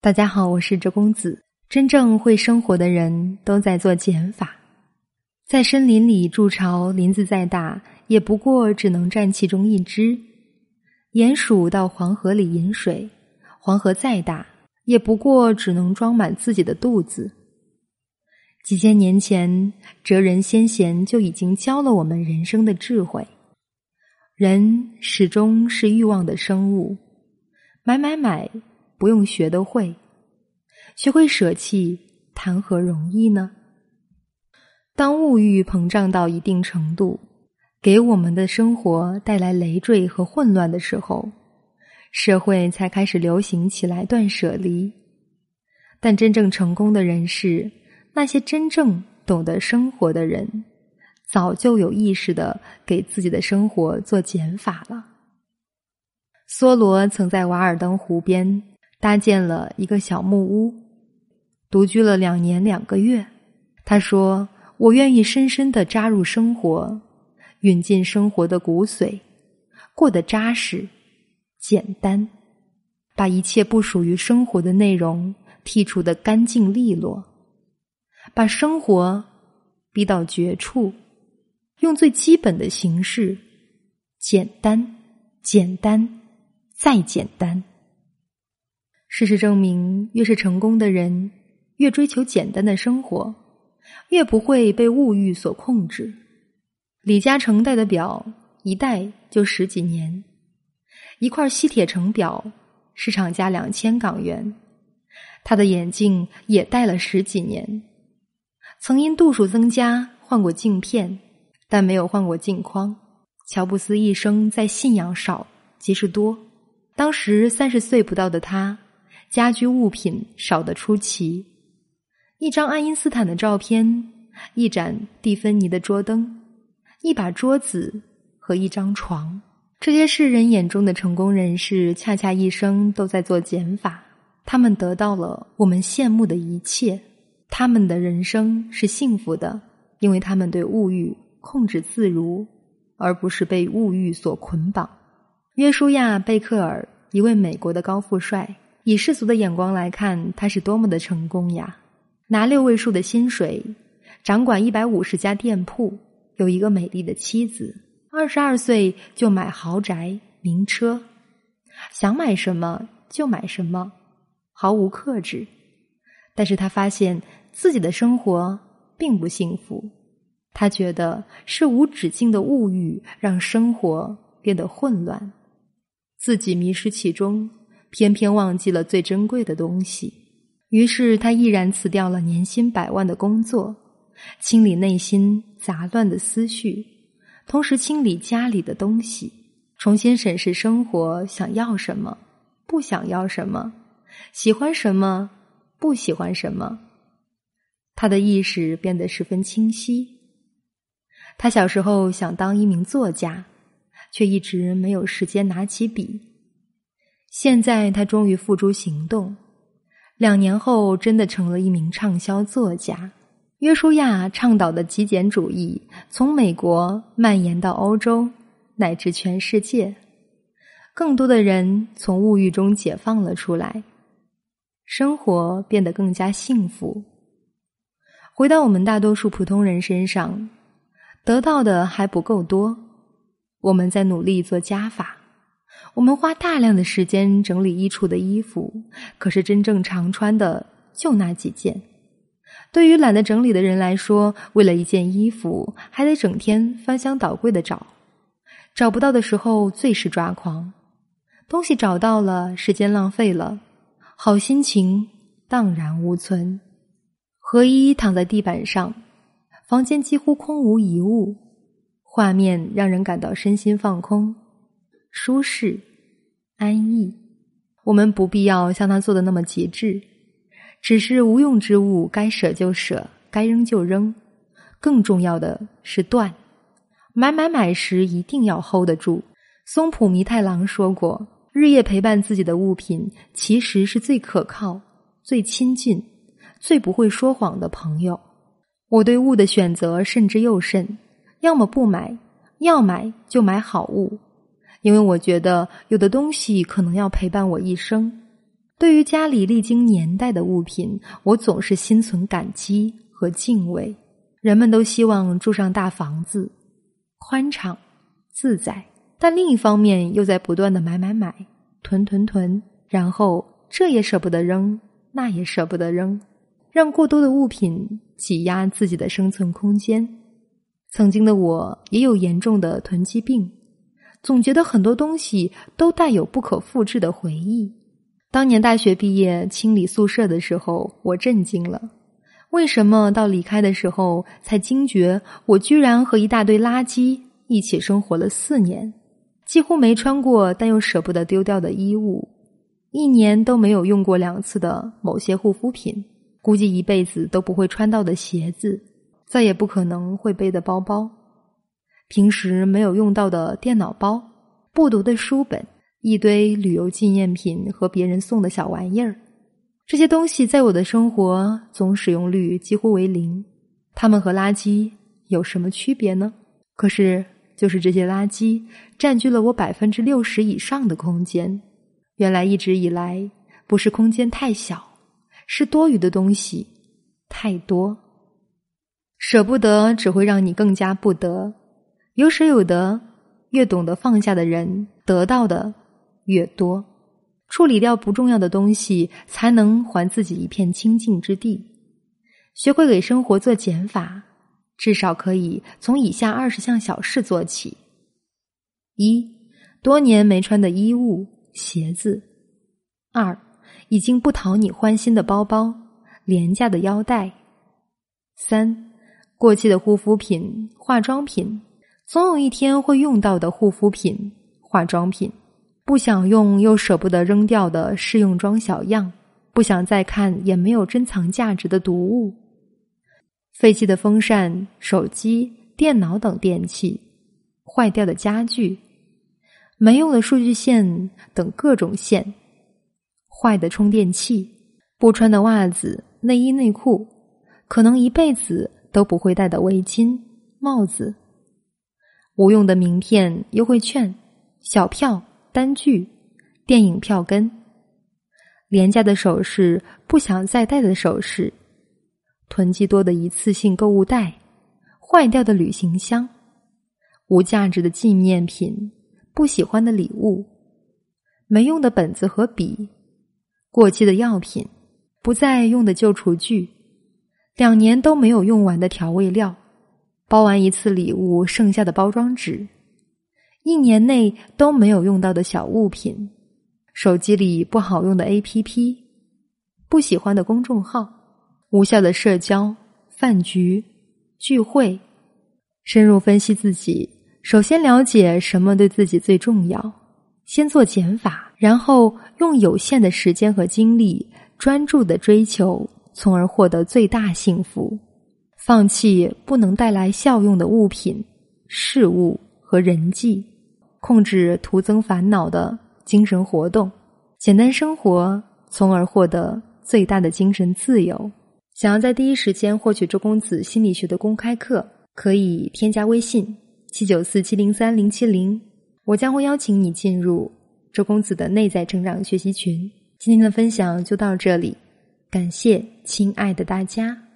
大家好，我是周公子。真正会生活的人都在做减法，在森林里筑巢，林子再大，也不过只能占其中一只；鼹鼠到黄河里饮水，黄河再大，也不过只能装满自己的肚子。几千年前，哲人先贤就已经教了我们人生的智慧。人始终是欲望的生物，买买买。不用学的会，学会舍弃，谈何容易呢？当物欲膨胀到一定程度，给我们的生活带来累赘和混乱的时候，社会才开始流行起来断舍离。但真正成功的人士，那些真正懂得生活的人，早就有意识的给自己的生活做减法了。梭罗曾在瓦尔登湖边。搭建了一个小木屋，独居了两年两个月。他说：“我愿意深深的扎入生活，吮进生活的骨髓，过得扎实、简单，把一切不属于生活的内容剔除的干净利落，把生活逼到绝处，用最基本的形式，简单、简单再简单。”事实证明，越是成功的人，越追求简单的生活，越不会被物欲所控制。李嘉诚戴的表一戴就十几年，一块西铁城表市场价两千港元。他的眼镜也戴了十几年，曾因度数增加换过镜片，但没有换过镜框。乔布斯一生在信仰少即是多，当时三十岁不到的他。家居物品少得出奇，一张爱因斯坦的照片，一盏蒂芬尼的桌灯，一把桌子和一张床。这些世人眼中的成功人士，恰恰一生都在做减法。他们得到了我们羡慕的一切，他们的人生是幸福的，因为他们对物欲控制自如，而不是被物欲所捆绑。约书亚·贝克尔，一位美国的高富帅。以世俗的眼光来看，他是多么的成功呀！拿六位数的薪水，掌管一百五十家店铺，有一个美丽的妻子，二十二岁就买豪宅名车，想买什么就买什么，毫无克制。但是他发现自己的生活并不幸福，他觉得是无止境的物欲让生活变得混乱，自己迷失其中。偏偏忘记了最珍贵的东西，于是他毅然辞掉了年薪百万的工作，清理内心杂乱的思绪，同时清理家里的东西，重新审视生活想要什么，不想要什么，喜欢什么，不喜欢什么。他的意识变得十分清晰。他小时候想当一名作家，却一直没有时间拿起笔。现在他终于付诸行动，两年后真的成了一名畅销作家。约书亚倡导的极简主义从美国蔓延到欧洲，乃至全世界，更多的人从物欲中解放了出来，生活变得更加幸福。回到我们大多数普通人身上，得到的还不够多，我们在努力做加法。我们花大量的时间整理衣橱的衣服，可是真正常穿的就那几件。对于懒得整理的人来说，为了一件衣服，还得整天翻箱倒柜的找，找不到的时候最是抓狂。东西找到了，时间浪费了，好心情荡然无存。何一躺在地板上，房间几乎空无一物，画面让人感到身心放空。舒适、安逸，我们不必要像他做的那么极致，只是无用之物该舍就舍，该扔就扔。更重要的是断，买买买时一定要 hold 得住。松浦弥太郎说过：“日夜陪伴自己的物品，其实是最可靠、最亲近、最不会说谎的朋友。”我对物的选择慎之又慎，要么不买，要买就买好物。因为我觉得有的东西可能要陪伴我一生，对于家里历经年代的物品，我总是心存感激和敬畏。人们都希望住上大房子，宽敞自在，但另一方面又在不断的买买买、囤囤囤，然后这也舍不得扔，那也舍不得扔，让过多的物品挤压自己的生存空间。曾经的我也有严重的囤积病，总觉得很多东西都带有不可复制的回忆。当年大学毕业清理宿舍的时候，我震惊了。为什么到离开的时候才惊觉，我居然和一大堆垃圾一起生活了四年？几乎没穿过但又舍不得丢掉的衣物，一年都没有用过两次的某些护肤品，估计一辈子都不会穿到的鞋子，再也不可能会背的包包，平时没有用到的电脑包，不读的书本。一堆旅游纪念品和别人送的小玩意儿，这些东西在我的生活总使用率几乎为零。它们和垃圾有什么区别呢？可是，就是这些垃圾占据了我百分之六十以上的空间。原来一直以来不是空间太小，是多余的东西太多。舍不得只会让你更加不得。有舍有得，越懂得放下的人，得到的。越多，处理掉不重要的东西，才能还自己一片清净之地。学会给生活做减法，至少可以从以下二十项小事做起：一、多年没穿的衣物、鞋子；二、已经不讨你欢心的包包、廉价的腰带；三、过期的护肤品、化妆品，总有一天会用到的护肤品、化妆品。不想用又舍不得扔掉的试用装小样，不想再看也没有珍藏价值的读物，废弃的风扇、手机、电脑等电器，坏掉的家具，没用的数据线等各种线，坏的充电器，不穿的袜子、内衣内裤，可能一辈子都不会戴的围巾、帽子，无用的名片、优惠券、小票。单据、电影票根、廉价的首饰、不想再戴的首饰、囤积多的一次性购物袋、坏掉的旅行箱、无价值的纪念品、不喜欢的礼物、没用的本子和笔、过期的药品、不再用的旧厨具、两年都没有用完的调味料、包完一次礼物剩下的包装纸。一年内都没有用到的小物品，手机里不好用的 APP，不喜欢的公众号，无效的社交、饭局、聚会，深入分析自己。首先了解什么对自己最重要，先做减法，然后用有限的时间和精力专注的追求，从而获得最大幸福。放弃不能带来效用的物品、事物和人际。控制徒增烦恼的精神活动，简单生活，从而获得最大的精神自由。想要在第一时间获取周公子心理学的公开课，可以添加微信七九四七零三零七零，我将会邀请你进入周公子的内在成长学习群。今天的分享就到这里，感谢亲爱的大家。